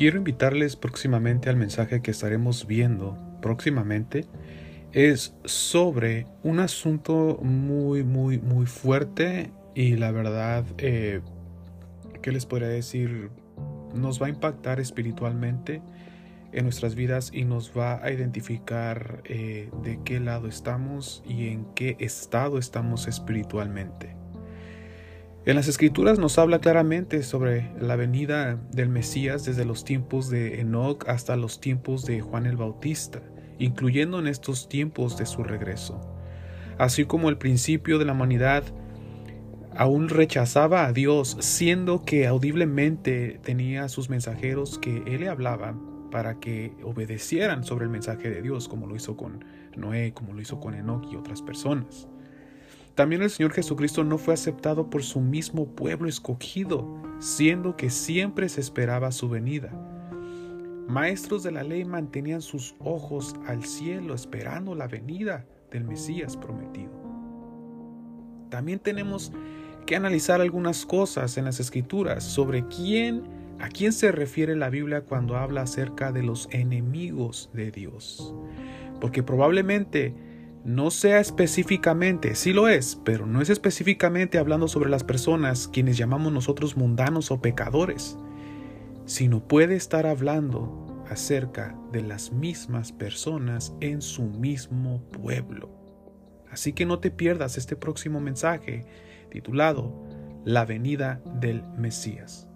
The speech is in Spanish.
Quiero invitarles próximamente al mensaje que estaremos viendo próximamente. Es sobre un asunto muy, muy, muy fuerte y la verdad, eh, ¿qué les podría decir? Nos va a impactar espiritualmente en nuestras vidas y nos va a identificar eh, de qué lado estamos y en qué estado estamos espiritualmente. En las escrituras nos habla claramente sobre la venida del Mesías desde los tiempos de Enoch hasta los tiempos de Juan el Bautista, incluyendo en estos tiempos de su regreso. Así como el principio de la humanidad aún rechazaba a Dios, siendo que audiblemente tenía a sus mensajeros que él le hablaba para que obedecieran sobre el mensaje de Dios, como lo hizo con Noé, como lo hizo con Enoch y otras personas. También el Señor Jesucristo no fue aceptado por su mismo pueblo escogido, siendo que siempre se esperaba su venida. Maestros de la ley mantenían sus ojos al cielo esperando la venida del Mesías prometido. También tenemos que analizar algunas cosas en las escrituras sobre quién a quién se refiere la Biblia cuando habla acerca de los enemigos de Dios. Porque probablemente no sea específicamente, sí lo es, pero no es específicamente hablando sobre las personas quienes llamamos nosotros mundanos o pecadores, sino puede estar hablando acerca de las mismas personas en su mismo pueblo. Así que no te pierdas este próximo mensaje titulado La venida del Mesías.